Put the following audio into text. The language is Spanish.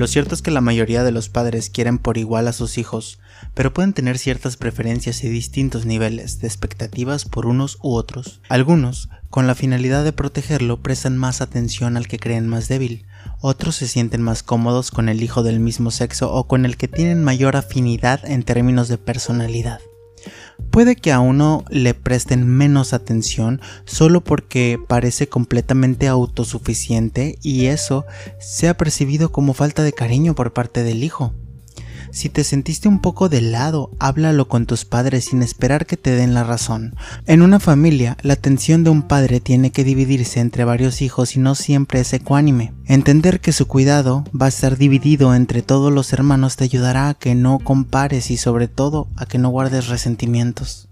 Lo cierto es que la mayoría de los padres quieren por igual a sus hijos, pero pueden tener ciertas preferencias y distintos niveles de expectativas por unos u otros. Algunos, con la finalidad de protegerlo, prestan más atención al que creen más débil, otros se sienten más cómodos con el hijo del mismo sexo o con el que tienen mayor afinidad en términos de personalidad. Puede que a uno le presten menos atención solo porque parece completamente autosuficiente y eso sea percibido como falta de cariño por parte del hijo. Si te sentiste un poco de lado, háblalo con tus padres sin esperar que te den la razón. En una familia, la atención de un padre tiene que dividirse entre varios hijos y no siempre es ecuánime. Entender que su cuidado va a estar dividido entre todos los hermanos te ayudará a que no compares y sobre todo a que no guardes resentimientos.